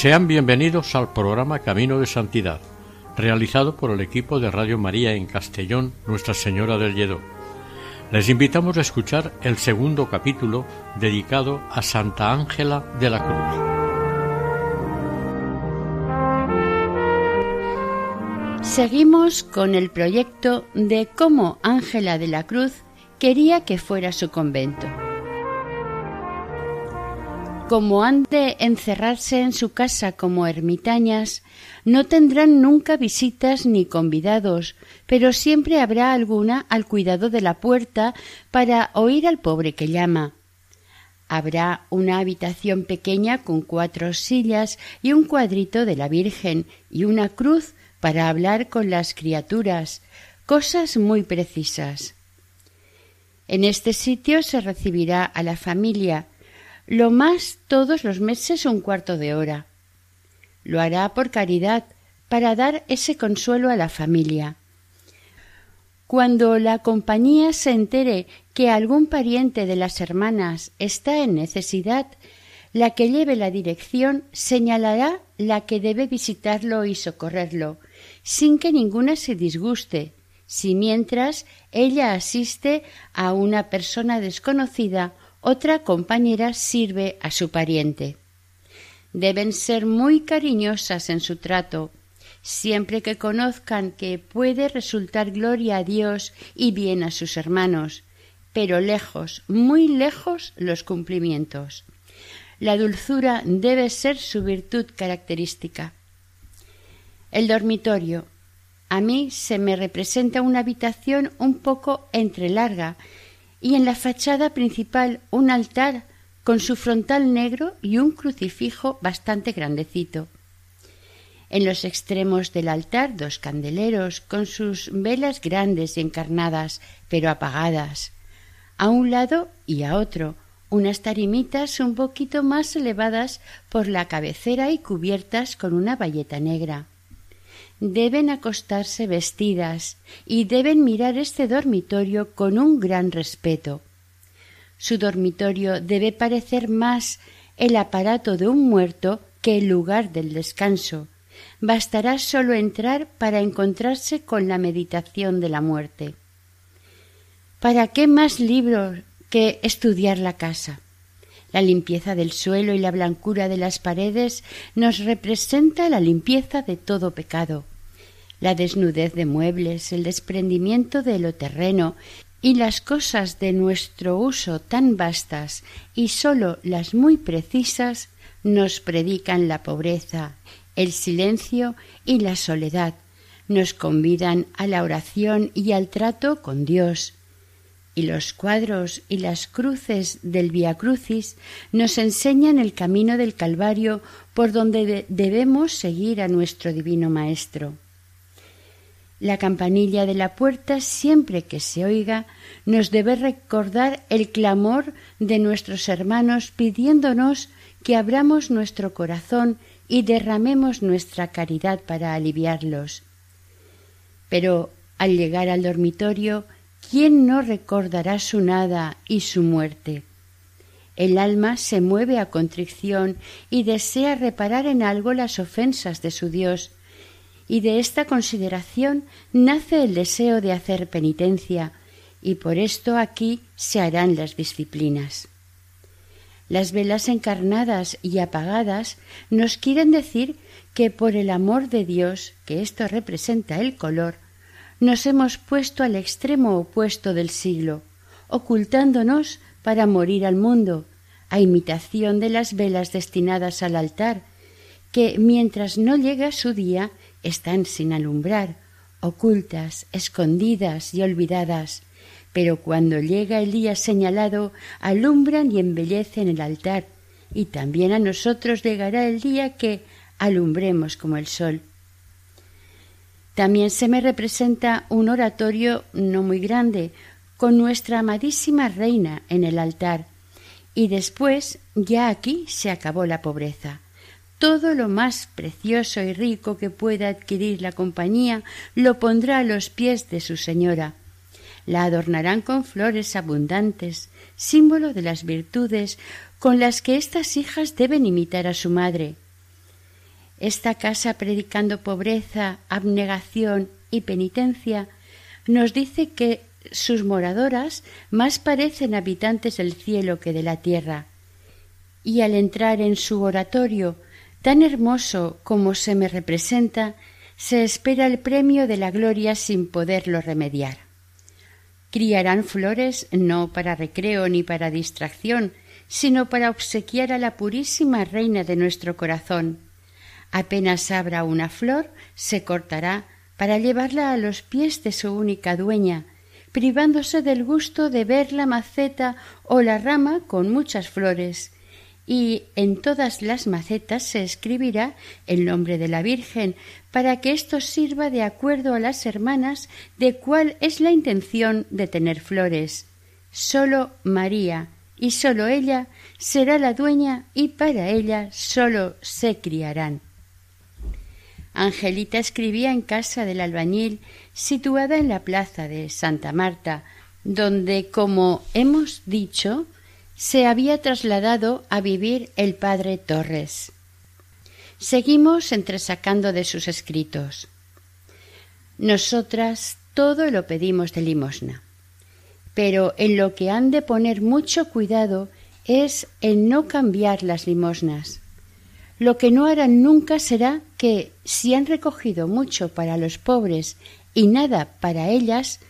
Sean bienvenidos al programa Camino de Santidad, realizado por el equipo de Radio María en Castellón, Nuestra Señora del Lledó. Les invitamos a escuchar el segundo capítulo dedicado a Santa Ángela de la Cruz. Seguimos con el proyecto de cómo Ángela de la Cruz quería que fuera su convento como han de encerrarse en su casa como ermitañas, no tendrán nunca visitas ni convidados, pero siempre habrá alguna al cuidado de la puerta para oír al pobre que llama. Habrá una habitación pequeña con cuatro sillas y un cuadrito de la Virgen y una cruz para hablar con las criaturas, cosas muy precisas. En este sitio se recibirá a la familia, lo más todos los meses un cuarto de hora. Lo hará por caridad, para dar ese consuelo a la familia. Cuando la compañía se entere que algún pariente de las hermanas está en necesidad, la que lleve la dirección señalará la que debe visitarlo y socorrerlo, sin que ninguna se disguste, si mientras ella asiste a una persona desconocida otra compañera sirve a su pariente. Deben ser muy cariñosas en su trato, siempre que conozcan que puede resultar gloria a Dios y bien a sus hermanos, pero lejos, muy lejos los cumplimientos. La dulzura debe ser su virtud característica. El dormitorio. A mí se me representa una habitación un poco entrelarga y en la fachada principal un altar con su frontal negro y un crucifijo bastante grandecito. En los extremos del altar dos candeleros con sus velas grandes y encarnadas, pero apagadas. A un lado y a otro unas tarimitas un poquito más elevadas por la cabecera y cubiertas con una bayeta negra deben acostarse vestidas y deben mirar este dormitorio con un gran respeto. Su dormitorio debe parecer más el aparato de un muerto que el lugar del descanso. Bastará solo entrar para encontrarse con la meditación de la muerte. ¿Para qué más libros que estudiar la casa? La limpieza del suelo y la blancura de las paredes nos representa la limpieza de todo pecado. La desnudez de muebles, el desprendimiento de lo terreno y las cosas de nuestro uso tan vastas y sólo las muy precisas nos predican la pobreza, el silencio y la soledad, nos convidan a la oración y al trato con Dios, y los cuadros y las cruces del Via Crucis nos enseñan el camino del Calvario por donde debemos seguir a nuestro Divino Maestro. La campanilla de la puerta, siempre que se oiga, nos debe recordar el clamor de nuestros hermanos pidiéndonos que abramos nuestro corazón y derramemos nuestra caridad para aliviarlos. Pero al llegar al dormitorio ¿quién no recordará su nada y su muerte? El alma se mueve a contrición y desea reparar en algo las ofensas de su Dios, y de esta consideración nace el deseo de hacer penitencia, y por esto aquí se harán las disciplinas. Las velas encarnadas y apagadas nos quieren decir que por el amor de Dios, que esto representa el color, nos hemos puesto al extremo opuesto del siglo, ocultándonos para morir al mundo, a imitación de las velas destinadas al altar, que mientras no llega su día están sin alumbrar, ocultas, escondidas y olvidadas, pero cuando llega el día señalado, alumbran y embellecen el altar, y también a nosotros llegará el día que alumbremos como el sol. También se me representa un oratorio no muy grande, con nuestra amadísima reina en el altar, y después ya aquí se acabó la pobreza. Todo lo más precioso y rico que pueda adquirir la compañía lo pondrá a los pies de su señora. La adornarán con flores abundantes, símbolo de las virtudes con las que estas hijas deben imitar a su madre. Esta casa predicando pobreza, abnegación y penitencia nos dice que sus moradoras más parecen habitantes del cielo que de la tierra. Y al entrar en su oratorio, tan hermoso como se me representa, se espera el premio de la gloria sin poderlo remediar. Criarán flores no para recreo ni para distracción, sino para obsequiar a la purísima reina de nuestro corazón. Apenas abra una flor, se cortará para llevarla a los pies de su única dueña, privándose del gusto de ver la maceta o la rama con muchas flores, y en todas las macetas se escribirá el nombre de la Virgen, para que esto sirva de acuerdo a las hermanas de cuál es la intención de tener flores. Sólo María, y sólo ella será la dueña, y para ella sólo se criarán. Angelita escribía en casa del albañil, situada en la plaza de Santa Marta, donde, como hemos dicho, se había trasladado a vivir el padre Torres. Seguimos entresacando de sus escritos. Nosotras todo lo pedimos de limosna, pero en lo que han de poner mucho cuidado es en no cambiar las limosnas lo que no harán nunca será que, si han recogido mucho para los pobres y nada para ellas,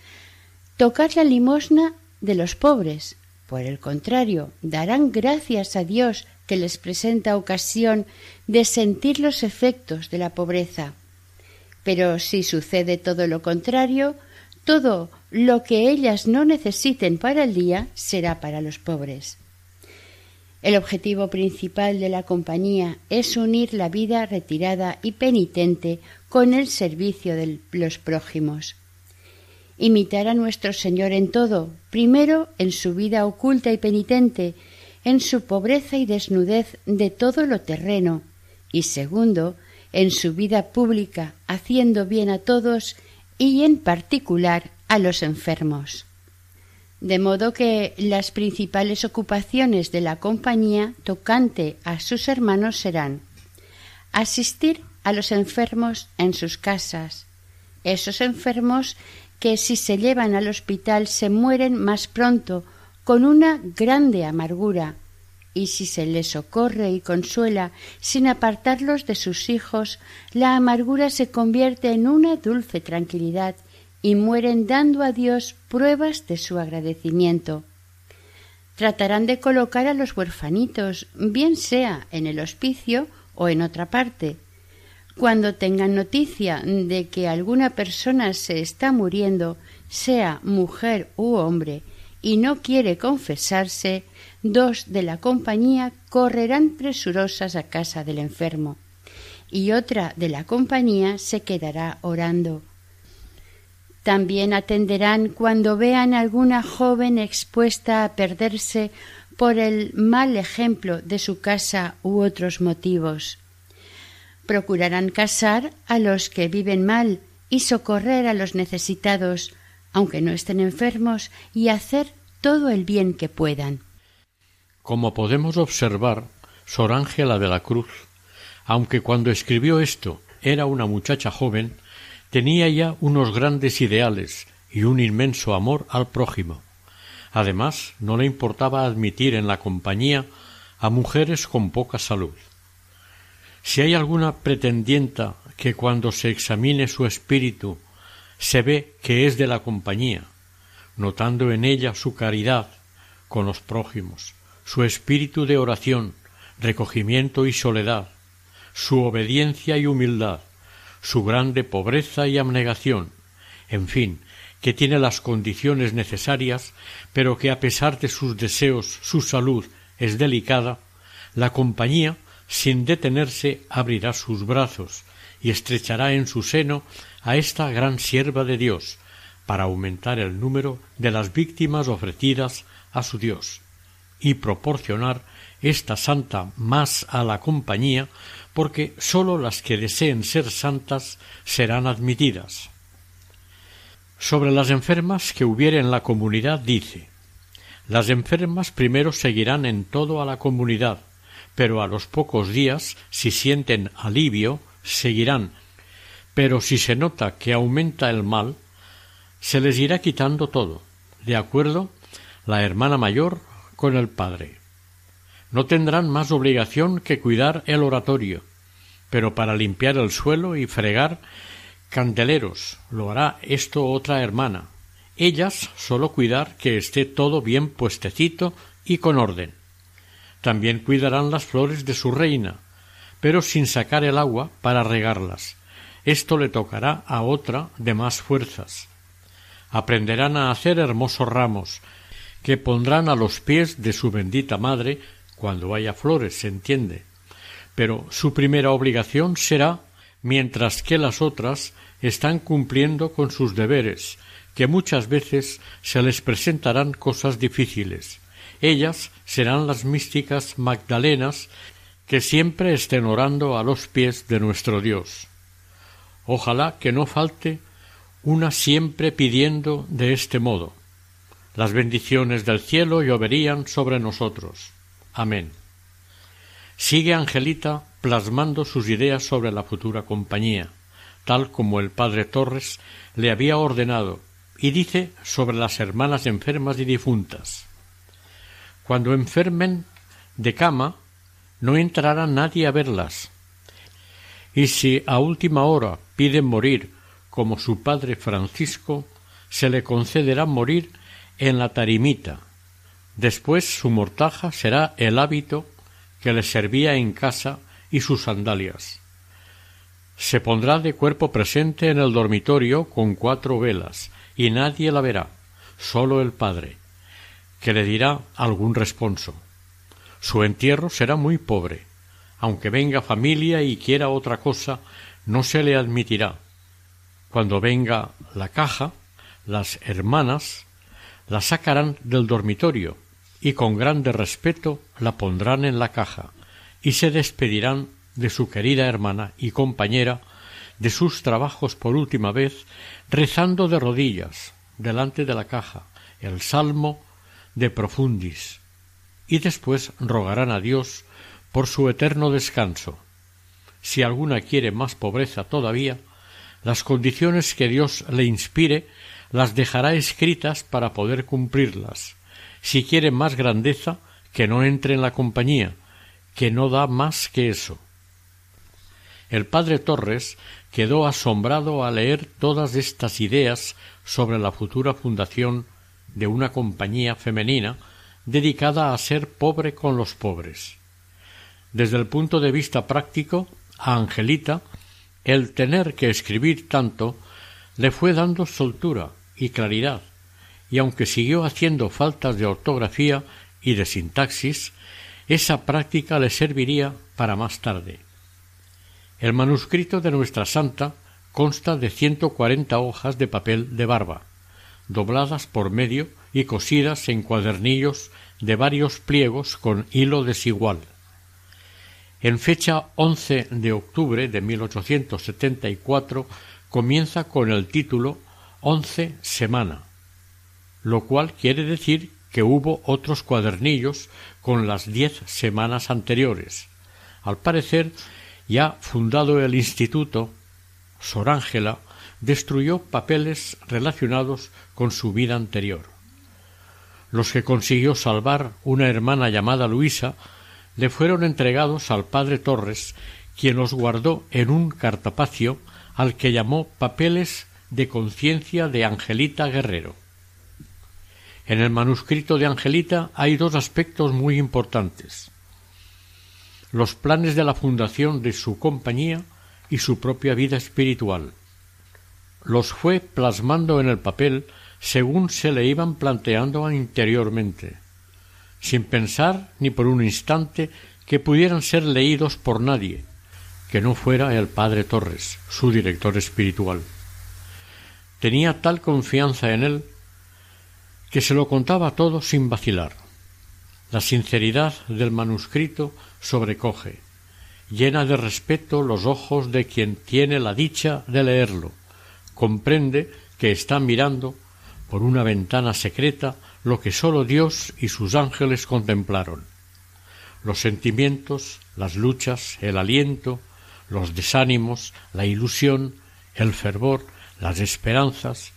tocar la limosna de los pobres. Por el contrario, darán gracias a Dios que les presenta ocasión de sentir los efectos de la pobreza. Pero si sucede todo lo contrario, todo lo que ellas no necesiten para el día será para los pobres. El objetivo principal de la compañía es unir la vida retirada y penitente con el servicio de los prójimos. Imitar a nuestro Señor en todo, primero en su vida oculta y penitente, en su pobreza y desnudez de todo lo terreno, y segundo, en su vida pública, haciendo bien a todos y en particular a los enfermos de modo que las principales ocupaciones de la compañía tocante a sus hermanos serán asistir a los enfermos en sus casas, esos enfermos que si se llevan al hospital se mueren más pronto con una grande amargura, y si se les socorre y consuela sin apartarlos de sus hijos, la amargura se convierte en una dulce tranquilidad y mueren dando a Dios pruebas de su agradecimiento. Tratarán de colocar a los huerfanitos, bien sea en el hospicio o en otra parte. Cuando tengan noticia de que alguna persona se está muriendo, sea mujer u hombre, y no quiere confesarse, dos de la compañía correrán presurosas a casa del enfermo, y otra de la compañía se quedará orando. También atenderán cuando vean alguna joven expuesta a perderse por el mal ejemplo de su casa u otros motivos. Procurarán casar a los que viven mal y socorrer a los necesitados, aunque no estén enfermos, y hacer todo el bien que puedan. Como podemos observar, Sor Ángela de la Cruz, aunque cuando escribió esto era una muchacha joven, tenía ya unos grandes ideales y un inmenso amor al prójimo. Además, no le importaba admitir en la compañía a mujeres con poca salud. Si hay alguna pretendienta que cuando se examine su espíritu se ve que es de la compañía, notando en ella su caridad con los prójimos, su espíritu de oración, recogimiento y soledad, su obediencia y humildad, su grande pobreza y abnegación, en fin, que tiene las condiciones necesarias, pero que a pesar de sus deseos su salud es delicada, la compañía, sin detenerse, abrirá sus brazos y estrechará en su seno a esta gran sierva de Dios, para aumentar el número de las víctimas ofrecidas a su Dios y proporcionar esta santa más a la compañía, porque sólo las que deseen ser santas serán admitidas. Sobre las enfermas que hubiere en la comunidad dice Las enfermas primero seguirán en todo a la comunidad, pero a los pocos días, si sienten alivio, seguirán. Pero si se nota que aumenta el mal, se les irá quitando todo, de acuerdo la hermana mayor con el padre. No tendrán más obligación que cuidar el oratorio, pero para limpiar el suelo y fregar candeleros lo hará esto otra hermana. Ellas sólo cuidar que esté todo bien puestecito y con orden. También cuidarán las flores de su reina, pero sin sacar el agua para regarlas. Esto le tocará a otra de más fuerzas. Aprenderán a hacer hermosos ramos, que pondrán a los pies de su bendita madre cuando haya flores, se entiende. Pero su primera obligación será mientras que las otras están cumpliendo con sus deberes, que muchas veces se les presentarán cosas difíciles. Ellas serán las místicas Magdalenas que siempre estén orando a los pies de nuestro Dios. Ojalá que no falte una siempre pidiendo de este modo. Las bendiciones del cielo lloverían sobre nosotros. Amén. Sigue Angelita plasmando sus ideas sobre la futura compañía, tal como el padre Torres le había ordenado, y dice sobre las hermanas enfermas y difuntas. Cuando enfermen de cama, no entrará nadie a verlas. Y si a última hora piden morir, como su padre Francisco, se le concederá morir en la tarimita. Después su mortaja será el hábito que le servía en casa y sus sandalias. Se pondrá de cuerpo presente en el dormitorio con cuatro velas, y nadie la verá, sólo el padre, que le dirá algún responso. Su entierro será muy pobre. Aunque venga familia y quiera otra cosa, no se le admitirá. Cuando venga la caja, las hermanas la sacarán del dormitorio y con grande respeto la pondrán en la caja y se despedirán de su querida hermana y compañera de sus trabajos por última vez rezando de rodillas delante de la caja el salmo de profundis y después rogarán a Dios por su eterno descanso. Si alguna quiere más pobreza todavía, las condiciones que Dios le inspire las dejará escritas para poder cumplirlas. Si quiere más grandeza, que no entre en la compañía, que no da más que eso. El padre Torres quedó asombrado al leer todas estas ideas sobre la futura fundación de una compañía femenina dedicada a ser pobre con los pobres. Desde el punto de vista práctico, a Angelita el tener que escribir tanto le fue dando soltura y claridad, y aunque siguió haciendo faltas de ortografía y de sintaxis, esa práctica le serviría para más tarde. El manuscrito de nuestra santa consta de ciento cuarenta hojas de papel de barba, dobladas por medio y cosidas en cuadernillos de varios pliegos con hilo desigual. En fecha 11 de octubre de 1874 comienza con el título Once semana, lo cual quiere decir que hubo otros cuadernillos con las diez semanas anteriores. Al parecer, ya fundado el instituto, Sor Ángela destruyó papeles relacionados con su vida anterior. Los que consiguió salvar una hermana llamada Luisa le fueron entregados al padre Torres, quien los guardó en un cartapacio al que llamó papeles de conciencia de Angelita Guerrero. En el manuscrito de Angelita hay dos aspectos muy importantes los planes de la fundación de su compañía y su propia vida espiritual. los fue plasmando en el papel según se le iban planteando interiormente, sin pensar ni por un instante que pudieran ser leídos por nadie, que no fuera el padre Torres, su director espiritual. Tenía tal confianza en él que se lo contaba todo sin vacilar. La sinceridad del manuscrito sobrecoge, llena de respeto los ojos de quien tiene la dicha de leerlo, comprende que está mirando por una ventana secreta lo que sólo Dios y sus ángeles contemplaron. Los sentimientos, las luchas, el aliento, los desánimos, la ilusión, el fervor, las esperanzas,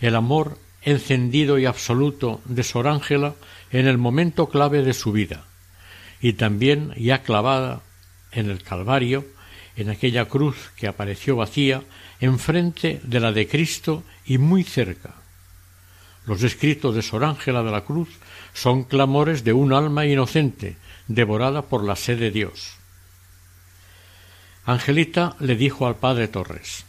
el amor encendido y absoluto de Sor Ángela en el momento clave de su vida, y también ya clavada en el Calvario, en aquella cruz que apareció vacía, enfrente de la de Cristo y muy cerca. Los escritos de Sor Ángela de la Cruz son clamores de un alma inocente, devorada por la sed de Dios. Angelita le dijo al padre Torres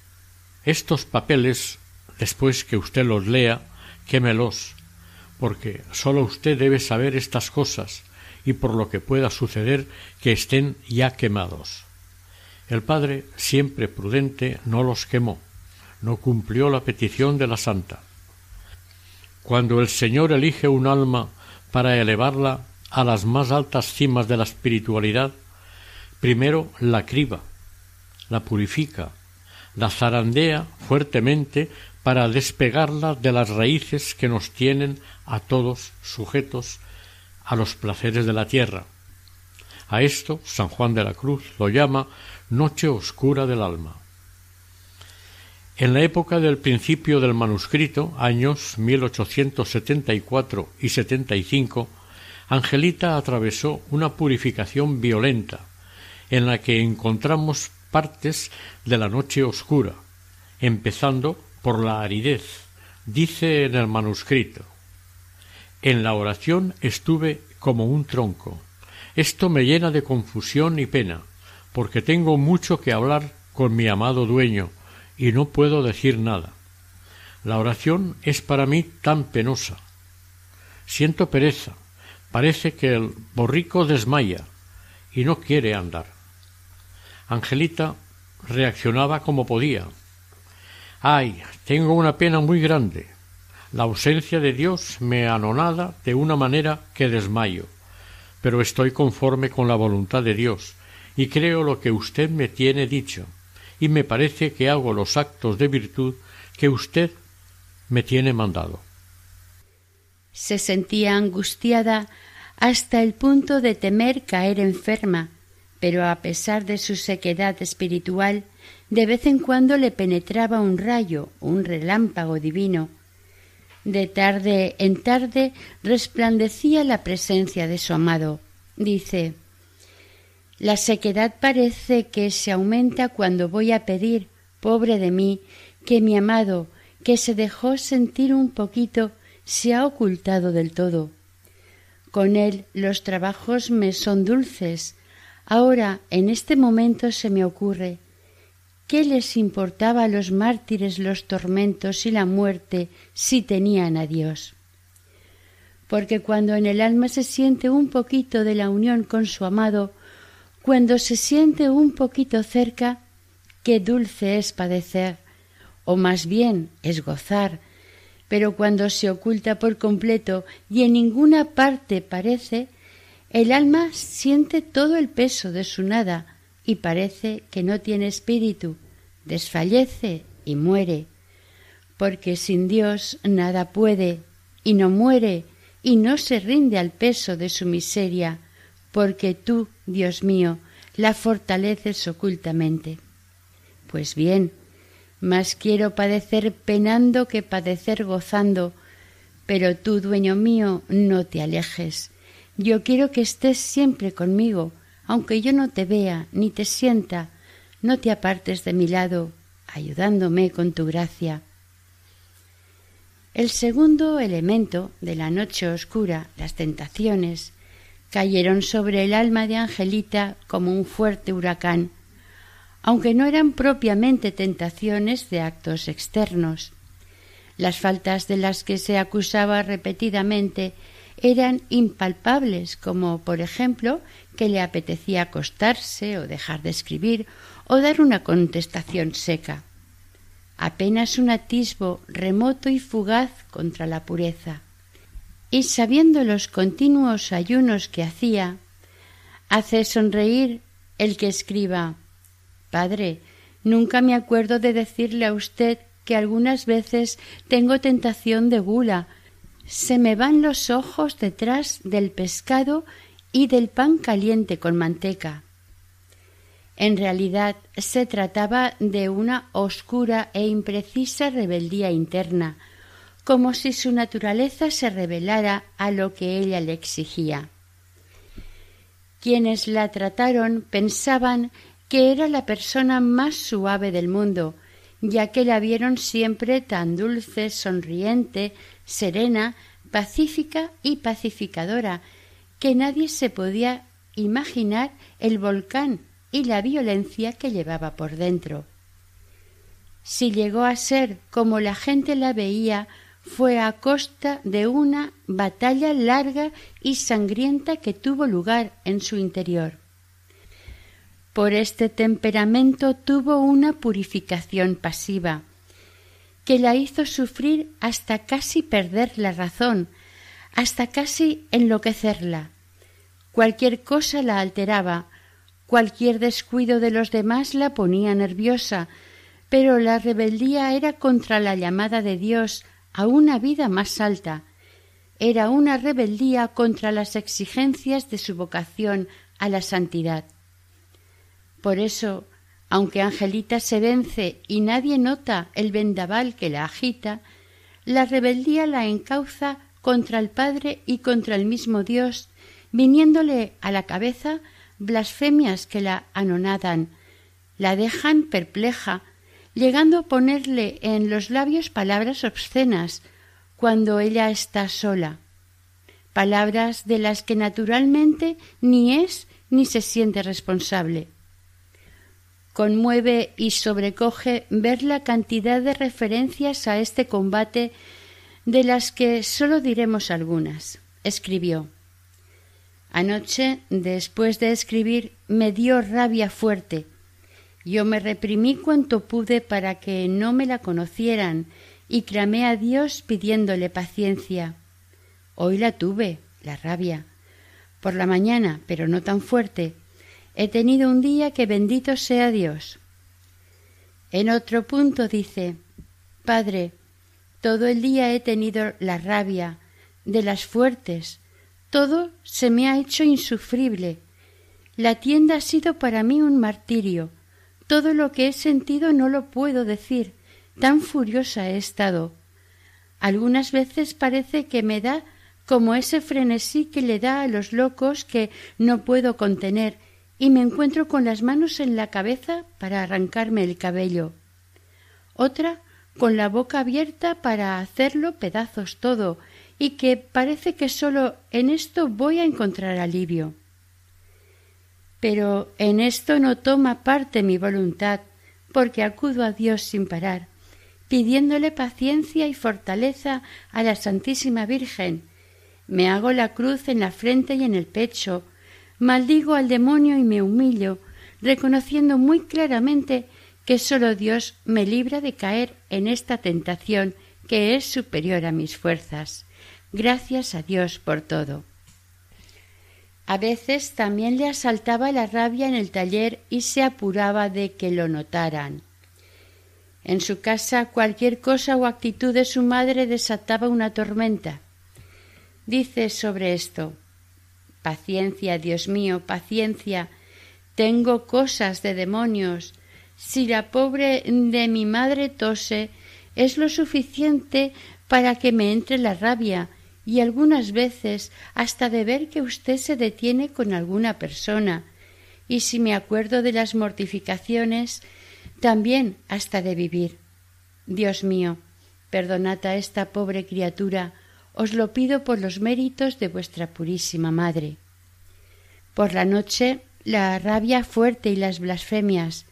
Estos papeles, después que usted los lea, quémelos, porque sólo usted debe saber estas cosas y por lo que pueda suceder que estén ya quemados. El padre, siempre prudente, no los quemó, no cumplió la petición de la santa. Cuando el Señor elige un alma para elevarla a las más altas cimas de la espiritualidad, primero la criba, la purifica, la zarandea fuertemente para despegarla de las raíces que nos tienen a todos sujetos a los placeres de la tierra. A esto San Juan de la Cruz lo llama noche oscura del alma. En la época del principio del manuscrito, años 1874 y 75, Angelita atravesó una purificación violenta, en la que encontramos partes de la noche oscura, empezando por la aridez. Dice en el manuscrito En la oración estuve como un tronco. Esto me llena de confusión y pena, porque tengo mucho que hablar con mi amado dueño, y no puedo decir nada. La oración es para mí tan penosa. Siento pereza, parece que el borrico desmaya y no quiere andar. Angelita reaccionaba como podía, Ay, tengo una pena muy grande. La ausencia de Dios me anonada de una manera que desmayo. Pero estoy conforme con la voluntad de Dios, y creo lo que usted me tiene dicho, y me parece que hago los actos de virtud que usted me tiene mandado. Se sentía angustiada hasta el punto de temer caer enferma, pero a pesar de su sequedad espiritual, de vez en cuando le penetraba un rayo, un relámpago divino. De tarde en tarde resplandecía la presencia de su amado. Dice La sequedad parece que se aumenta cuando voy a pedir, pobre de mí, que mi amado, que se dejó sentir un poquito, se ha ocultado del todo. Con él los trabajos me son dulces. Ahora, en este momento se me ocurre ¿Qué les importaba a los mártires los tormentos y la muerte si tenían a Dios? Porque cuando en el alma se siente un poquito de la unión con su amado, cuando se siente un poquito cerca, qué dulce es padecer, o más bien es gozar, pero cuando se oculta por completo y en ninguna parte parece, el alma siente todo el peso de su nada, y parece que no tiene espíritu, desfallece y muere, porque sin Dios nada puede, y no muere, y no se rinde al peso de su miseria, porque tú, Dios mío, la fortaleces ocultamente. Pues bien, más quiero padecer penando que padecer gozando, pero tú, dueño mío, no te alejes. Yo quiero que estés siempre conmigo, aunque yo no te vea ni te sienta, no te apartes de mi lado, ayudándome con tu gracia. El segundo elemento de la noche oscura, las tentaciones, cayeron sobre el alma de Angelita como un fuerte huracán. aunque no eran propiamente tentaciones de actos externos. Las faltas de las que se acusaba repetidamente eran impalpables, como por ejemplo que le apetecía acostarse o dejar de escribir o dar una contestación seca. Apenas un atisbo remoto y fugaz contra la pureza. Y sabiendo los continuos ayunos que hacía, hace sonreír el que escriba Padre, nunca me acuerdo de decirle a usted que algunas veces tengo tentación de gula. Se me van los ojos detrás del pescado y del pan caliente con manteca. En realidad se trataba de una oscura e imprecisa rebeldía interna, como si su naturaleza se rebelara a lo que ella le exigía. Quienes la trataron pensaban que era la persona más suave del mundo, ya que la vieron siempre tan dulce, sonriente, serena, pacífica y pacificadora, que nadie se podía imaginar el volcán y la violencia que llevaba por dentro. Si llegó a ser como la gente la veía, fue a costa de una batalla larga y sangrienta que tuvo lugar en su interior. Por este temperamento tuvo una purificación pasiva, que la hizo sufrir hasta casi perder la razón, hasta casi enloquecerla. Cualquier cosa la alteraba, cualquier descuido de los demás la ponía nerviosa, pero la rebeldía era contra la llamada de Dios a una vida más alta, era una rebeldía contra las exigencias de su vocación a la santidad. Por eso, aunque Angelita se vence y nadie nota el vendaval que la agita, la rebeldía la encauza contra el Padre y contra el mismo Dios, viniéndole a la cabeza blasfemias que la anonadan, la dejan perpleja, llegando a ponerle en los labios palabras obscenas cuando ella está sola, palabras de las que naturalmente ni es ni se siente responsable. Conmueve y sobrecoge ver la cantidad de referencias a este combate de las que sólo diremos algunas. Escribió Anoche, después de escribir, me dio rabia fuerte. Yo me reprimí cuanto pude para que no me la conocieran y clamé a Dios pidiéndole paciencia. Hoy la tuve, la rabia. Por la mañana, pero no tan fuerte, He tenido un día que bendito sea Dios. En otro punto dice, Padre, todo el día he tenido la rabia de las fuertes, todo se me ha hecho insufrible. La tienda ha sido para mí un martirio. Todo lo que he sentido no lo puedo decir. Tan furiosa he estado. Algunas veces parece que me da como ese frenesí que le da a los locos que no puedo contener y me encuentro con las manos en la cabeza para arrancarme el cabello. Otra con la boca abierta para hacerlo pedazos todo, y que parece que sólo en esto voy a encontrar alivio. Pero en esto no toma parte mi voluntad, porque acudo a Dios sin parar, pidiéndole paciencia y fortaleza a la Santísima Virgen. Me hago la cruz en la frente y en el pecho, maldigo al demonio y me humillo, reconociendo muy claramente que sólo Dios me libra de caer en esta tentación que es superior a mis fuerzas. Gracias a Dios por todo. A veces también le asaltaba la rabia en el taller y se apuraba de que lo notaran. En su casa cualquier cosa o actitud de su madre desataba una tormenta. Dice sobre esto Paciencia, Dios mío, paciencia. Tengo cosas de demonios. Si la pobre de mi madre tose, es lo suficiente para que me entre la rabia y algunas veces hasta de ver que usted se detiene con alguna persona. Y si me acuerdo de las mortificaciones, también hasta de vivir. Dios mío, perdonad a esta pobre criatura, os lo pido por los méritos de vuestra purísima Madre. Por la noche la rabia fuerte y las blasfemias,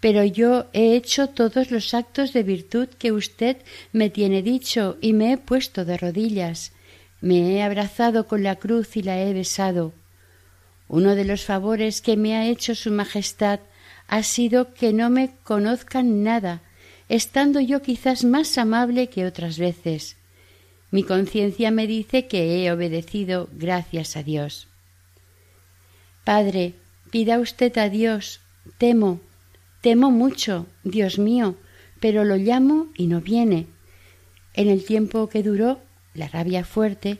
pero yo he hecho todos los actos de virtud que usted me tiene dicho y me he puesto de rodillas, me he abrazado con la cruz y la he besado. Uno de los favores que me ha hecho Su Majestad ha sido que no me conozcan nada, estando yo quizás más amable que otras veces. Mi conciencia me dice que he obedecido gracias a Dios. Padre, pida usted a Dios, temo, temo mucho, Dios mío, pero lo llamo y no viene. En el tiempo que duró la rabia fuerte,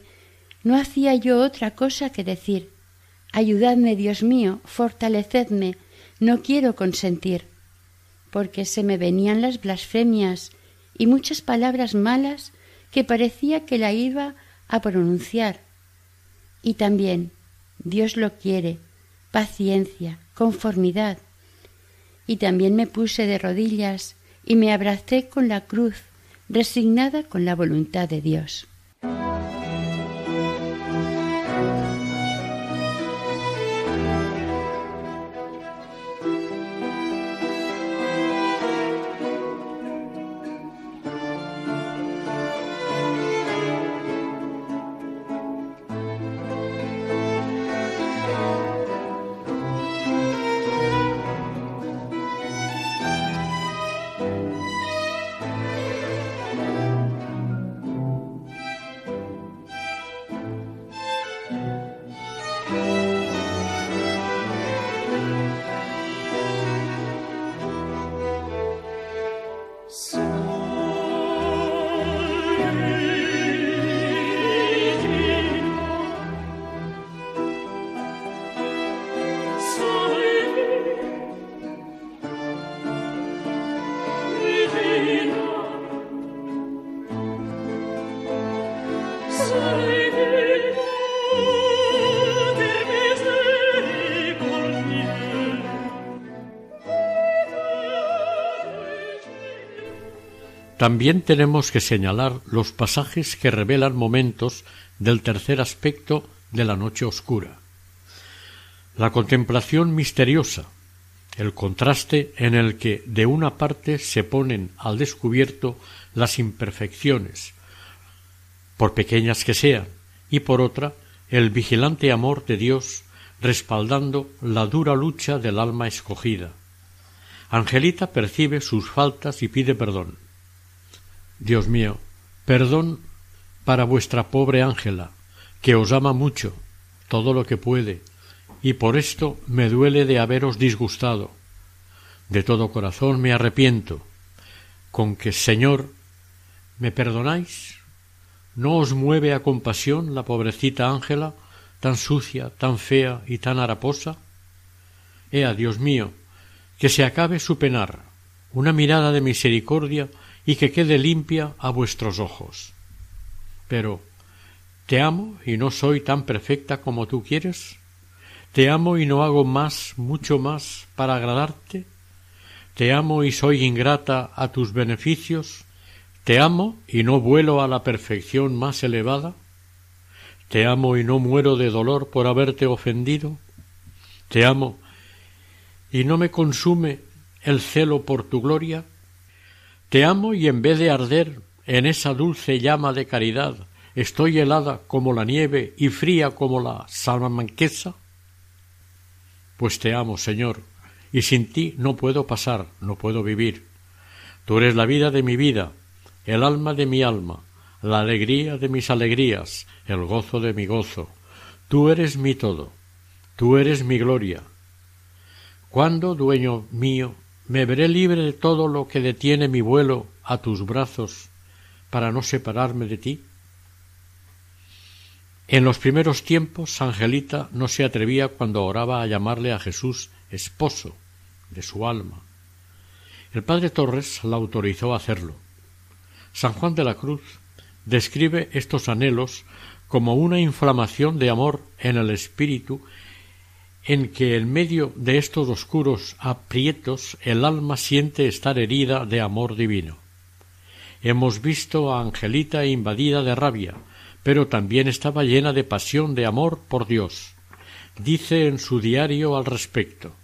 no hacía yo otra cosa que decir Ayudadme, Dios mío, fortalecedme, no quiero consentir, porque se me venían las blasfemias y muchas palabras malas que parecía que la iba a pronunciar. Y también, Dios lo quiere, paciencia, conformidad. Y también me puse de rodillas y me abracé con la cruz, resignada con la voluntad de Dios. Bye. También tenemos que señalar los pasajes que revelan momentos del tercer aspecto de la noche oscura. La contemplación misteriosa, el contraste en el que de una parte se ponen al descubierto las imperfecciones, por pequeñas que sean, y por otra el vigilante amor de Dios respaldando la dura lucha del alma escogida. Angelita percibe sus faltas y pide perdón. Dios mío, perdón para vuestra pobre Ángela, que os ama mucho, todo lo que puede, y por esto me duele de haberos disgustado. De todo corazón me arrepiento, con que, Señor, ¿me perdonáis? ¿No os mueve a compasión la pobrecita Ángela, tan sucia, tan fea y tan haraposa? Ea, Dios mío, que se acabe su penar, una mirada de misericordia y que quede limpia a vuestros ojos. Pero, ¿te amo y no soy tan perfecta como tú quieres? ¿Te amo y no hago más, mucho más, para agradarte? ¿Te amo y soy ingrata a tus beneficios? ¿Te amo y no vuelo a la perfección más elevada? ¿Te amo y no muero de dolor por haberte ofendido? ¿Te amo y no me consume el celo por tu gloria? Te amo y en vez de arder en esa dulce llama de caridad, estoy helada como la nieve y fría como la salamanquesa. Pues te amo, Señor, y sin ti no puedo pasar, no puedo vivir. Tú eres la vida de mi vida, el alma de mi alma, la alegría de mis alegrías, el gozo de mi gozo. Tú eres mi todo, tú eres mi gloria. ¿Cuándo, dueño mío, me veré libre de todo lo que detiene mi vuelo a tus brazos para no separarme de ti. En los primeros tiempos, Angelita no se atrevía cuando oraba a llamarle a Jesús esposo de su alma. El padre Torres la autorizó a hacerlo. San Juan de la Cruz describe estos anhelos como una inflamación de amor en el espíritu en que en medio de estos oscuros aprietos el alma siente estar herida de amor divino. Hemos visto a Angelita invadida de rabia, pero también estaba llena de pasión de amor por Dios. Dice en su diario al respecto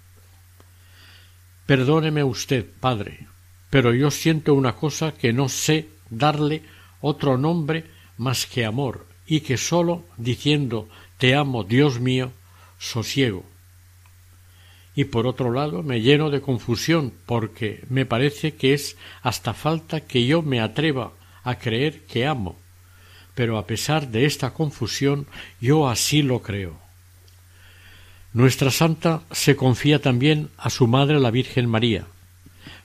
Perdóneme usted, padre, pero yo siento una cosa que no sé darle otro nombre más que amor, y que sólo diciendo te amo, Dios mío, sosiego. Y por otro lado me lleno de confusión, porque me parece que es hasta falta que yo me atreva a creer que amo, pero a pesar de esta confusión yo así lo creo. Nuestra santa se confía también a su madre la Virgen María,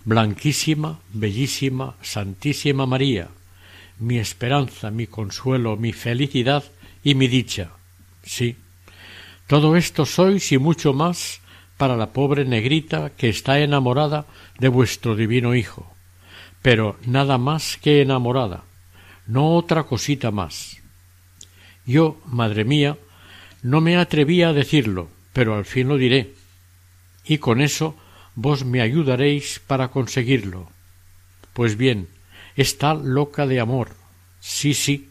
blanquísima, bellísima, santísima María, mi esperanza, mi consuelo, mi felicidad y mi dicha. Sí, todo esto sois y mucho más para la pobre negrita que está enamorada de vuestro divino Hijo, pero nada más que enamorada, no otra cosita más. Yo, madre mía, no me atreví a decirlo, pero al fin lo diré, y con eso vos me ayudaréis para conseguirlo. Pues bien, está loca de amor. Sí, sí,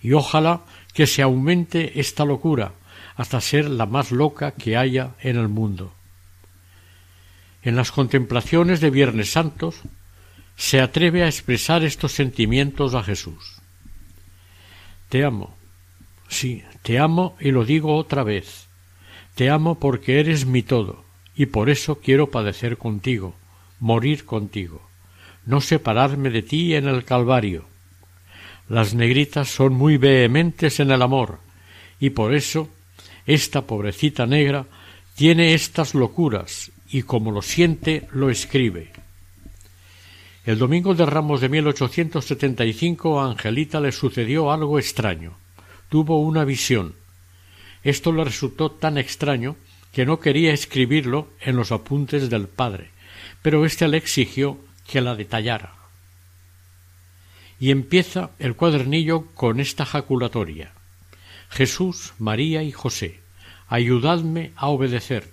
y ojalá que se aumente esta locura hasta ser la más loca que haya en el mundo. En las contemplaciones de Viernes Santos se atreve a expresar estos sentimientos a Jesús. Te amo, sí, te amo y lo digo otra vez. Te amo porque eres mi todo, y por eso quiero padecer contigo, morir contigo no separarme de ti en el Calvario. Las negritas son muy vehementes en el amor, y por eso esta pobrecita negra tiene estas locuras, y como lo siente, lo escribe. El domingo de Ramos de 1875 a Angelita le sucedió algo extraño. Tuvo una visión. Esto le resultó tan extraño que no quería escribirlo en los apuntes del padre, pero éste le exigió que la detallara. Y empieza el cuadernillo con esta jaculatoria Jesús, María y José, ayudadme a obedecer.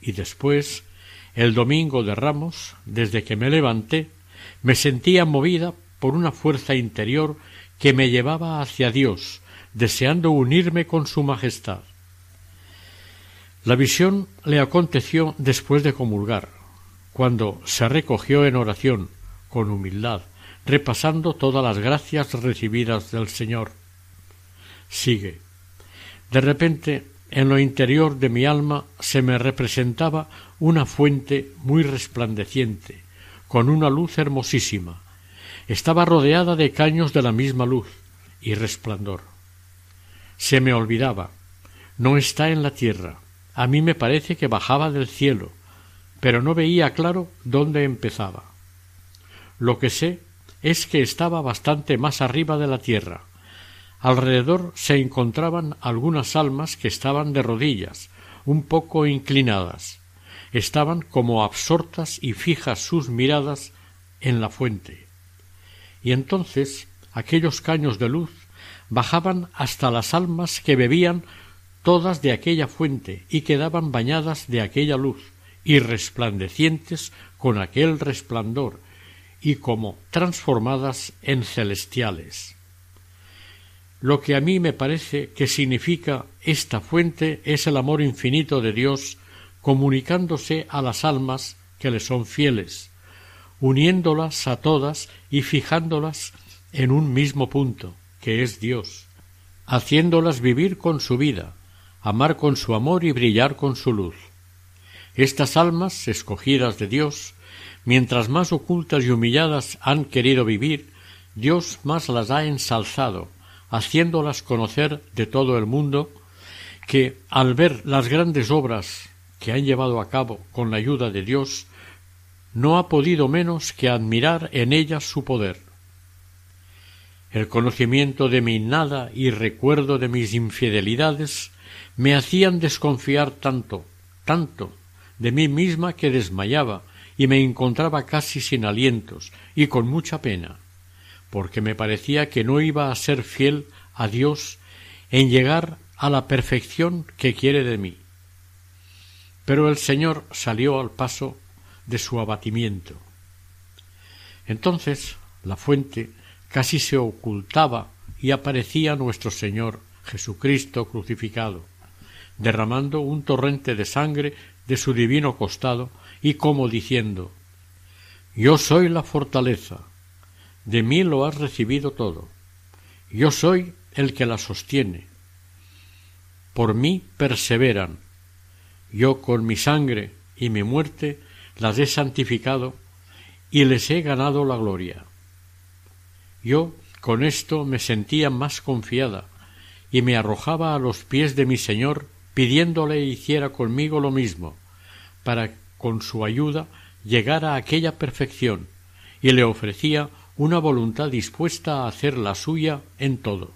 Y después, el domingo de Ramos, desde que me levanté, me sentía movida por una fuerza interior que me llevaba hacia Dios, deseando unirme con su majestad. La visión le aconteció después de comulgar, cuando se recogió en oración, con humildad, repasando todas las gracias recibidas del Señor. Sigue. De repente, en lo interior de mi alma se me representaba una fuente muy resplandeciente, con una luz hermosísima. Estaba rodeada de caños de la misma luz y resplandor. Se me olvidaba. No está en la tierra. A mí me parece que bajaba del cielo, pero no veía claro dónde empezaba. Lo que sé es que estaba bastante más arriba de la tierra. Alrededor se encontraban algunas almas que estaban de rodillas, un poco inclinadas. Estaban como absortas y fijas sus miradas en la fuente. Y entonces aquellos caños de luz bajaban hasta las almas que bebían todas de aquella fuente y quedaban bañadas de aquella luz, y resplandecientes con aquel resplandor, y como transformadas en celestiales. Lo que a mí me parece que significa esta fuente es el amor infinito de Dios comunicándose a las almas que le son fieles, uniéndolas a todas y fijándolas en un mismo punto, que es Dios, haciéndolas vivir con su vida, amar con su amor y brillar con su luz. Estas almas, escogidas de Dios, mientras más ocultas y humilladas han querido vivir, Dios más las ha ensalzado, haciéndolas conocer de todo el mundo, que al ver las grandes obras que han llevado a cabo con la ayuda de Dios, no ha podido menos que admirar en ellas su poder. El conocimiento de mi nada y recuerdo de mis infidelidades me hacían desconfiar tanto, tanto de mí misma que desmayaba y me encontraba casi sin alientos y con mucha pena, porque me parecía que no iba a ser fiel a Dios en llegar a la perfección que quiere de mí. Pero el Señor salió al paso de su abatimiento. Entonces la fuente casi se ocultaba y aparecía nuestro Señor Jesucristo crucificado, derramando un torrente de sangre de su divino costado y como diciendo Yo soy la fortaleza, de mí lo has recibido todo, yo soy el que la sostiene, por mí perseveran, yo con mi sangre y mi muerte las he santificado y les he ganado la gloria. Yo con esto me sentía más confiada y me arrojaba a los pies de mi Señor pidiéndole hiciera conmigo lo mismo, para con su ayuda llegar a aquella perfección, y le ofrecía una voluntad dispuesta a hacer la suya en todo.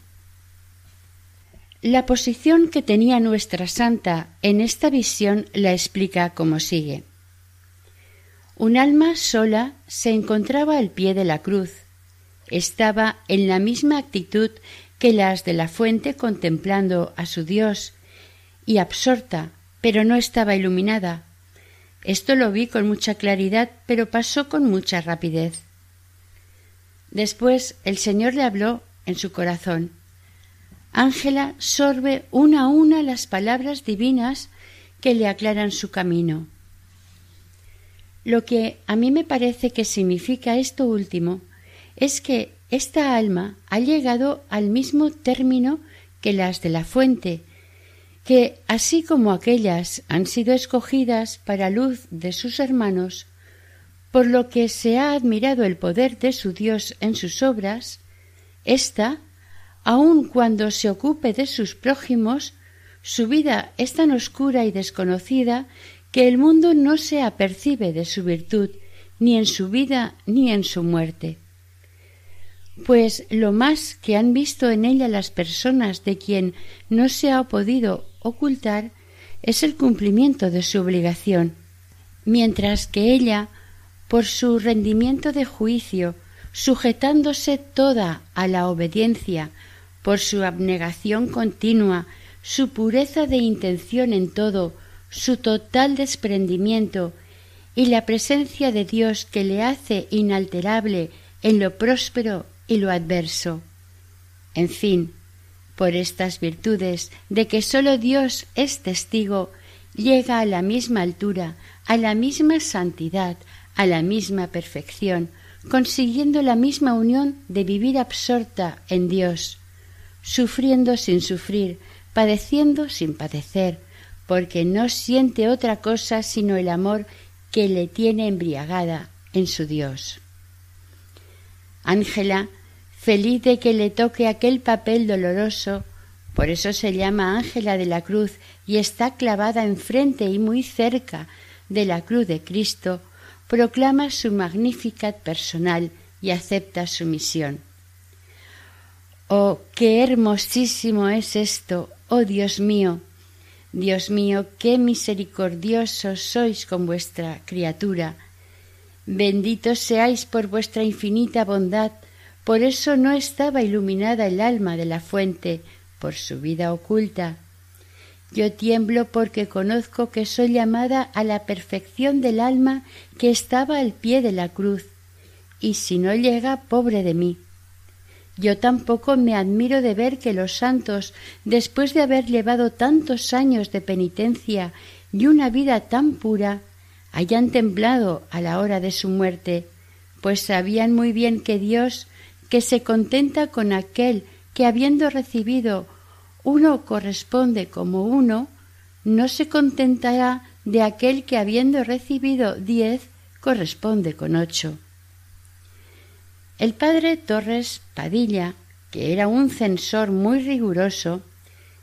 La posición que tenía nuestra santa en esta visión la explica como sigue. Un alma sola se encontraba al pie de la cruz. Estaba en la misma actitud que las de la fuente contemplando a su Dios, y absorta, pero no estaba iluminada. Esto lo vi con mucha claridad, pero pasó con mucha rapidez. Después el Señor le habló en su corazón. Ángela sorbe una a una las palabras divinas que le aclaran su camino. Lo que a mí me parece que significa esto último es que esta alma ha llegado al mismo término que las de la fuente, que así como aquellas han sido escogidas para luz de sus hermanos, por lo que se ha admirado el poder de su Dios en sus obras, ésta, aun cuando se ocupe de sus prójimos, su vida es tan oscura y desconocida que el mundo no se apercibe de su virtud, ni en su vida ni en su muerte. Pues lo más que han visto en ella las personas de quien no se ha podido ocultar es el cumplimiento de su obligación, mientras que ella, por su rendimiento de juicio, sujetándose toda a la obediencia, por su abnegación continua, su pureza de intención en todo, su total desprendimiento y la presencia de Dios que le hace inalterable en lo próspero y lo adverso. En fin, por estas virtudes de que sólo Dios es testigo, llega a la misma altura, a la misma santidad, a la misma perfección, consiguiendo la misma unión de vivir absorta en Dios, sufriendo sin sufrir, padeciendo sin padecer, porque no siente otra cosa sino el amor que le tiene embriagada en su Dios. Ángela feliz de que le toque aquel papel doloroso, por eso se llama Ángela de la Cruz y está clavada enfrente y muy cerca de la cruz de Cristo, proclama su magnificat personal y acepta su misión. Oh, qué hermosísimo es esto, oh Dios mío, Dios mío, qué misericordiosos sois con vuestra criatura. Benditos seáis por vuestra infinita bondad, por eso no estaba iluminada el alma de la fuente por su vida oculta. Yo tiemblo porque conozco que soy llamada a la perfección del alma que estaba al pie de la cruz, y si no llega, pobre de mí. Yo tampoco me admiro de ver que los santos, después de haber llevado tantos años de penitencia y una vida tan pura, hayan temblado a la hora de su muerte, pues sabían muy bien que Dios que se contenta con aquel que habiendo recibido uno corresponde como uno, no se contentará de aquel que habiendo recibido diez corresponde con ocho. El padre Torres Padilla, que era un censor muy riguroso,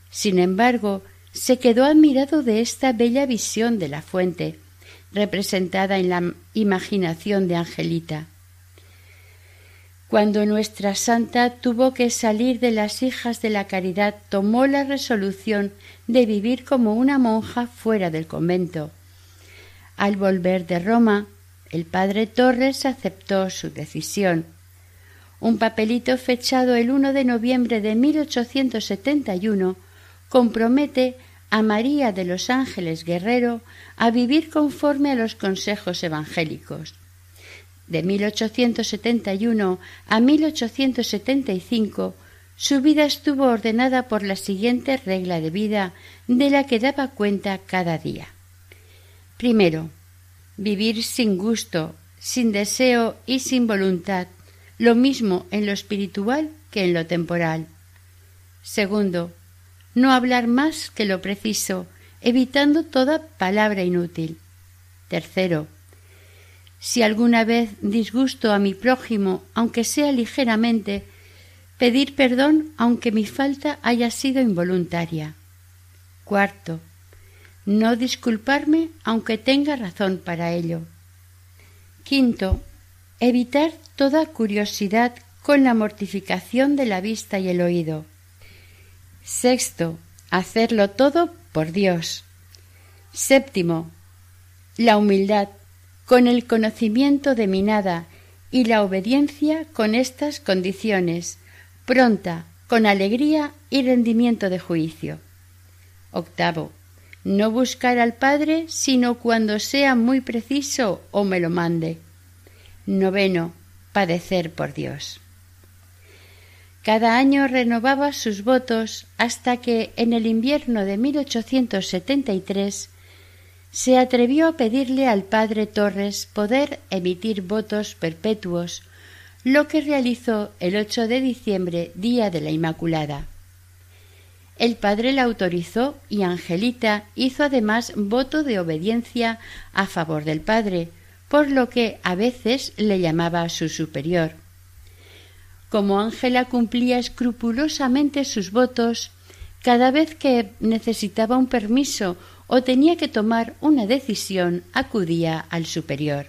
sin embargo, se quedó admirado de esta bella visión de la fuente, representada en la imaginación de Angelita. Cuando nuestra santa tuvo que salir de las hijas de la caridad, tomó la resolución de vivir como una monja fuera del convento. Al volver de Roma, el padre Torres aceptó su decisión. Un papelito fechado el 1 de noviembre de 1871 compromete a María de los Ángeles Guerrero a vivir conforme a los consejos evangélicos de 1871 a 1875 su vida estuvo ordenada por la siguiente regla de vida de la que daba cuenta cada día. Primero, vivir sin gusto, sin deseo y sin voluntad, lo mismo en lo espiritual que en lo temporal. Segundo, no hablar más que lo preciso, evitando toda palabra inútil. Tercero, si alguna vez disgusto a mi prójimo, aunque sea ligeramente, pedir perdón aunque mi falta haya sido involuntaria. Cuarto, no disculparme aunque tenga razón para ello. Quinto, evitar toda curiosidad con la mortificación de la vista y el oído. Sexto, hacerlo todo por Dios. Séptimo, la humildad con el conocimiento de mi nada y la obediencia con estas condiciones, pronta, con alegría y rendimiento de juicio. Octavo, no buscar al Padre sino cuando sea muy preciso o me lo mande. Noveno, padecer por Dios. Cada año renovaba sus votos hasta que en el invierno de 1873 se atrevió a pedirle al padre Torres poder emitir votos perpetuos, lo que realizó el 8 de diciembre, día de la Inmaculada. El padre la autorizó y Angelita hizo además voto de obediencia a favor del padre, por lo que a veces le llamaba su superior. Como Ángela cumplía escrupulosamente sus votos, cada vez que necesitaba un permiso o tenía que tomar una decisión, acudía al superior.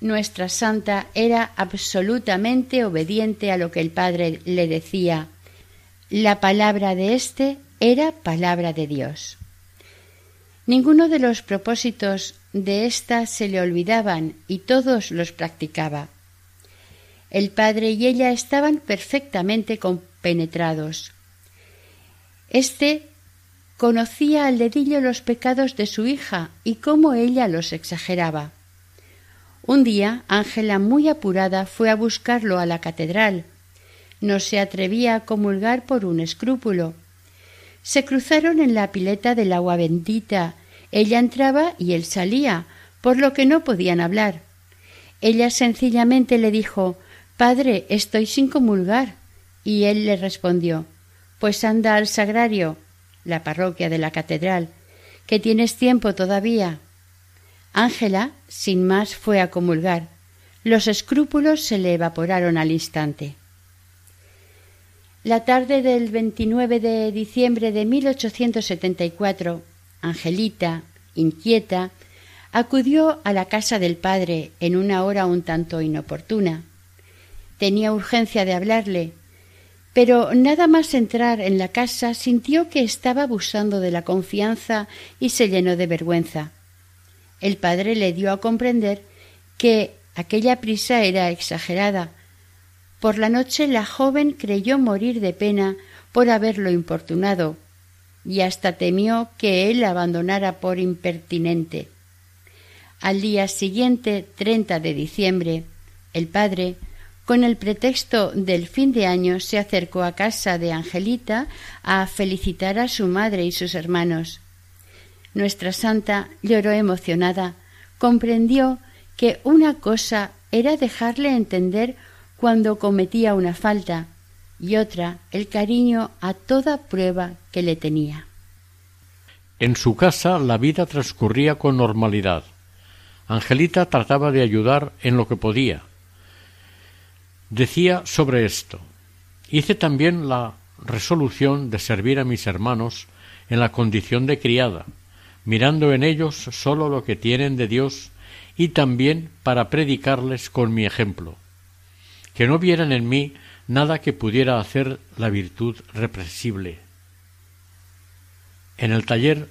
Nuestra santa era absolutamente obediente a lo que el padre le decía, la palabra de éste era palabra de Dios. Ninguno de los propósitos de ésta se le olvidaban y todos los practicaba. El padre y ella estaban perfectamente compenetrados. Este conocía al dedillo los pecados de su hija y cómo ella los exageraba. Un día Ángela, muy apurada, fue a buscarlo a la catedral no se atrevía a comulgar por un escrúpulo. Se cruzaron en la pileta del agua bendita. Ella entraba y él salía, por lo que no podían hablar. Ella sencillamente le dijo Padre, estoy sin comulgar. Y él le respondió Pues anda al sagrario, la parroquia de la catedral, que tienes tiempo todavía. Ángela, sin más, fue a comulgar. Los escrúpulos se le evaporaron al instante. La tarde del 29 de diciembre de 1874, Angelita, inquieta, acudió a la casa del padre en una hora un tanto inoportuna. Tenía urgencia de hablarle, pero nada más entrar en la casa sintió que estaba abusando de la confianza y se llenó de vergüenza. El padre le dio a comprender que aquella prisa era exagerada, por la noche la joven creyó morir de pena por haberlo importunado, y hasta temió que él la abandonara por impertinente. Al día siguiente, 30 de diciembre, el padre, con el pretexto del fin de año, se acercó a casa de Angelita a felicitar a su madre y sus hermanos. Nuestra santa lloró emocionada, comprendió que una cosa era dejarle entender cuando cometía una falta y otra el cariño a toda prueba que le tenía. En su casa la vida transcurría con normalidad. Angelita trataba de ayudar en lo que podía. Decía sobre esto Hice también la resolución de servir a mis hermanos en la condición de criada, mirando en ellos sólo lo que tienen de Dios y también para predicarles con mi ejemplo que no vieran en mí nada que pudiera hacer la virtud represible. En el taller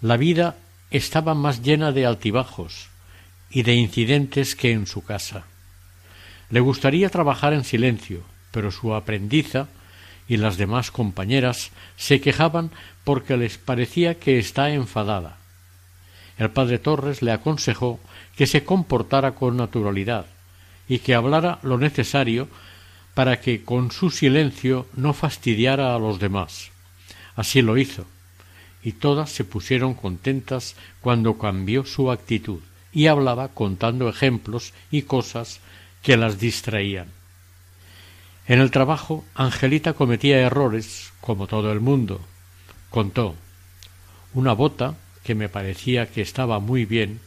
la vida estaba más llena de altibajos y de incidentes que en su casa. Le gustaría trabajar en silencio, pero su aprendiza y las demás compañeras se quejaban porque les parecía que está enfadada. El padre Torres le aconsejó que se comportara con naturalidad, y que hablara lo necesario para que con su silencio no fastidiara a los demás. Así lo hizo, y todas se pusieron contentas cuando cambió su actitud y hablaba contando ejemplos y cosas que las distraían. En el trabajo, Angelita cometía errores, como todo el mundo. Contó una bota que me parecía que estaba muy bien,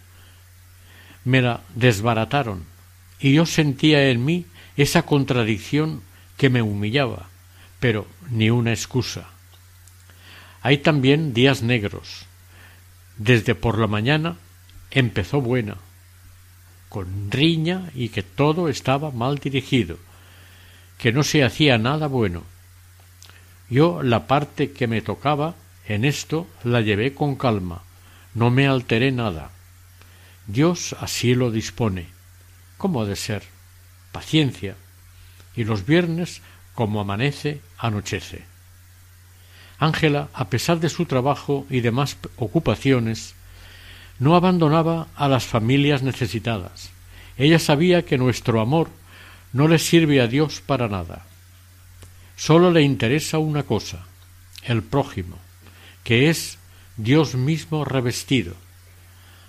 me la desbarataron, y yo sentía en mí esa contradicción que me humillaba, pero ni una excusa. Hay también días negros. Desde por la mañana empezó buena, con riña y que todo estaba mal dirigido, que no se hacía nada bueno. Yo la parte que me tocaba en esto la llevé con calma, no me alteré nada. Dios así lo dispone. ¿Cómo ha de ser? Paciencia. Y los viernes, como amanece, anochece. Ángela, a pesar de su trabajo y demás ocupaciones, no abandonaba a las familias necesitadas. Ella sabía que nuestro amor no le sirve a Dios para nada. Sólo le interesa una cosa, el prójimo, que es Dios mismo revestido.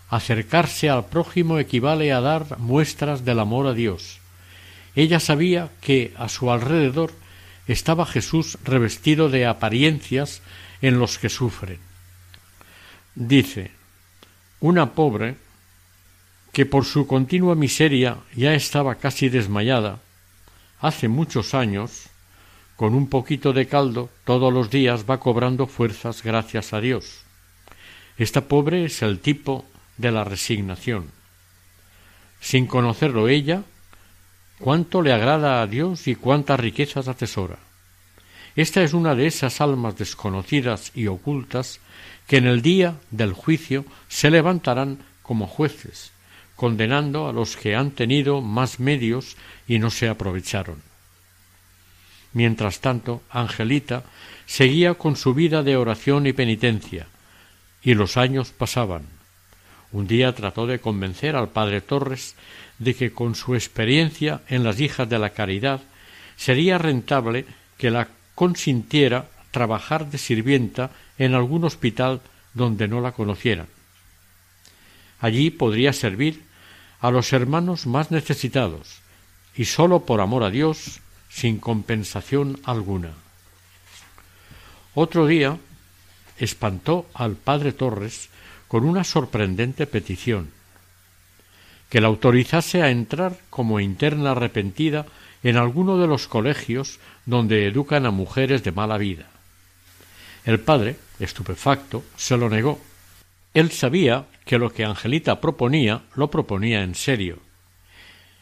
Acercarse al prójimo equivale a dar muestras del amor a Dios. Ella sabía que a su alrededor estaba Jesús revestido de apariencias en los que sufren. Dice, una pobre, que por su continua miseria ya estaba casi desmayada, hace muchos años, con un poquito de caldo todos los días va cobrando fuerzas gracias a Dios. Esta pobre es el tipo de la resignación. Sin conocerlo ella, cuánto le agrada a Dios y cuántas riquezas atesora. Esta es una de esas almas desconocidas y ocultas que en el día del juicio se levantarán como jueces, condenando a los que han tenido más medios y no se aprovecharon. Mientras tanto, Angelita seguía con su vida de oración y penitencia, y los años pasaban. Un día trató de convencer al padre Torres de que con su experiencia en las hijas de la caridad sería rentable que la consintiera trabajar de sirvienta en algún hospital donde no la conocieran. Allí podría servir a los hermanos más necesitados, y sólo por amor a Dios, sin compensación alguna. Otro día espantó al padre Torres con una sorprendente petición que la autorizase a entrar como interna arrepentida en alguno de los colegios donde educan a mujeres de mala vida. El padre, estupefacto, se lo negó. Él sabía que lo que Angelita proponía lo proponía en serio.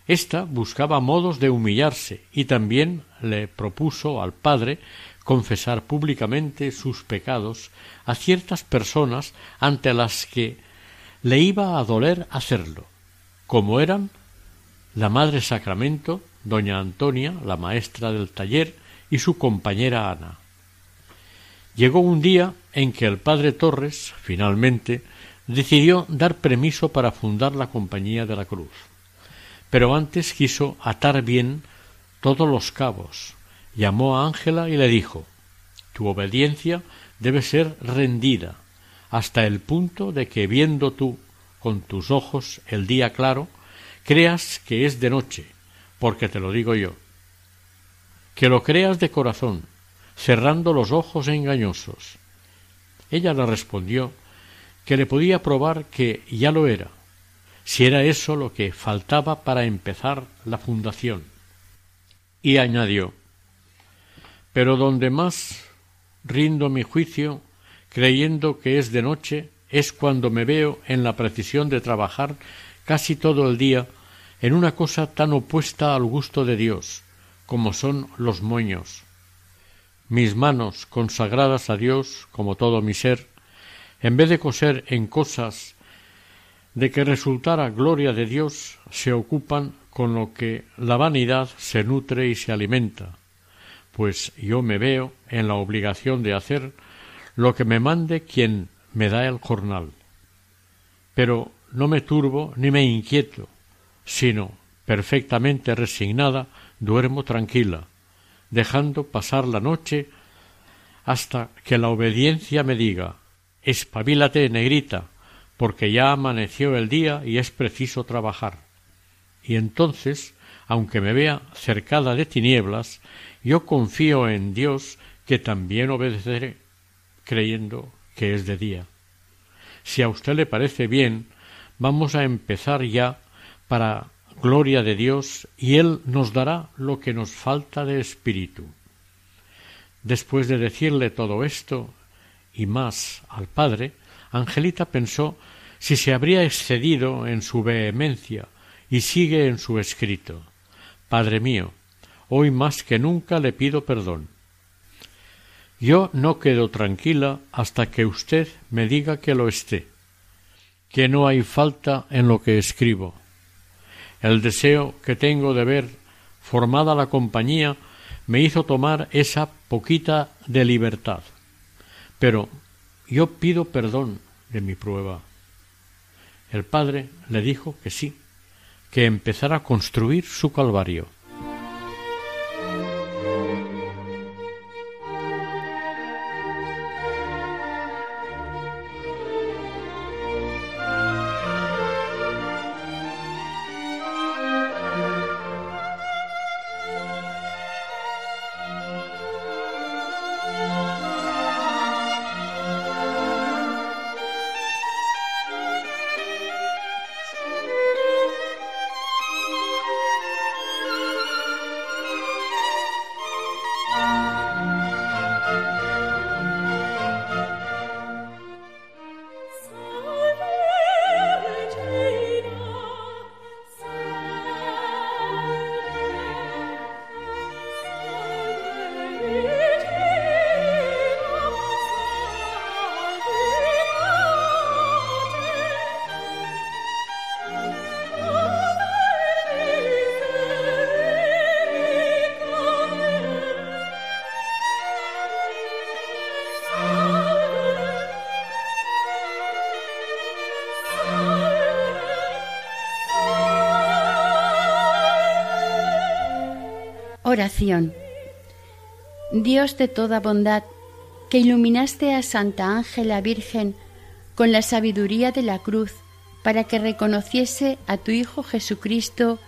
Esta buscaba modos de humillarse y también le propuso al padre confesar públicamente sus pecados a ciertas personas ante las que le iba a doler hacerlo, como eran la Madre Sacramento, doña Antonia, la maestra del taller, y su compañera Ana. Llegó un día en que el padre Torres, finalmente, decidió dar permiso para fundar la Compañía de la Cruz. Pero antes quiso atar bien todos los cabos. Llamó a Ángela y le dijo Tu obediencia debe ser rendida hasta el punto de que viendo tú con tus ojos el día claro, creas que es de noche, porque te lo digo yo. Que lo creas de corazón, cerrando los ojos engañosos. Ella le respondió que le podía probar que ya lo era, si era eso lo que faltaba para empezar la fundación. Y añadió Pero donde más rindo mi juicio, creyendo que es de noche, es cuando me veo en la precisión de trabajar casi todo el día en una cosa tan opuesta al gusto de Dios, como son los moños, mis manos consagradas a Dios como todo mi ser, en vez de coser en cosas de que resultara gloria de Dios, se ocupan con lo que la vanidad se nutre y se alimenta, pues yo me veo en la obligación de hacer lo que me mande quien me da el jornal. Pero no me turbo ni me inquieto, sino perfectamente resignada duermo tranquila, dejando pasar la noche hasta que la obediencia me diga espabilate, negrita, porque ya amaneció el día y es preciso trabajar. Y entonces, aunque me vea cercada de tinieblas, yo confío en Dios que también obedeceré, creyendo que es de día. Si a usted le parece bien, vamos a empezar ya para gloria de Dios y Él nos dará lo que nos falta de espíritu. Después de decirle todo esto y más al padre, Angelita pensó si se habría excedido en su vehemencia y sigue en su escrito Padre mío, hoy más que nunca le pido perdón. Yo no quedo tranquila hasta que usted me diga que lo esté, que no hay falta en lo que escribo. El deseo que tengo de ver formada la compañía me hizo tomar esa poquita de libertad. Pero yo pido perdón de mi prueba. El padre le dijo que sí, que empezara a construir su calvario. Oración. Dios de toda bondad, que iluminaste a Santa Ángela Virgen con la sabiduría de la cruz, para que reconociese a tu Hijo Jesucristo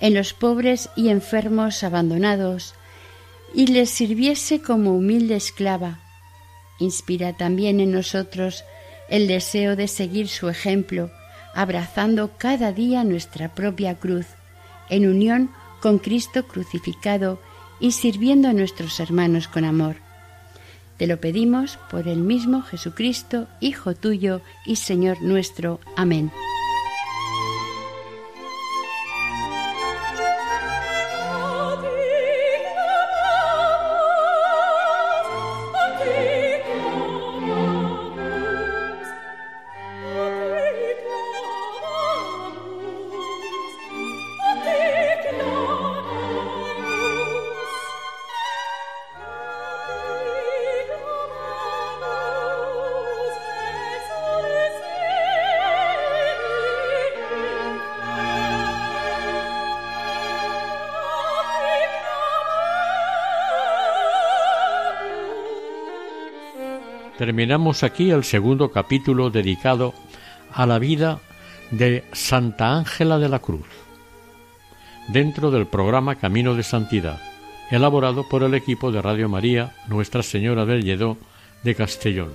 en los pobres y enfermos abandonados, y les sirviese como humilde esclava. Inspira también en nosotros el deseo de seguir su ejemplo, abrazando cada día nuestra propia cruz, en unión con Cristo crucificado y sirviendo a nuestros hermanos con amor. Te lo pedimos por el mismo Jesucristo, Hijo tuyo y Señor nuestro. Amén. Terminamos aquí el segundo capítulo dedicado a la vida de Santa Ángela de la Cruz, dentro del programa Camino de Santidad, elaborado por el equipo de Radio María Nuestra Señora del Lledó de Castellón.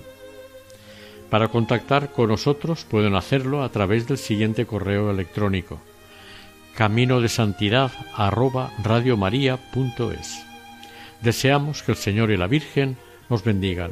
Para contactar con nosotros pueden hacerlo a través del siguiente correo electrónico camino de santidad Deseamos que el Señor y la Virgen nos bendigan.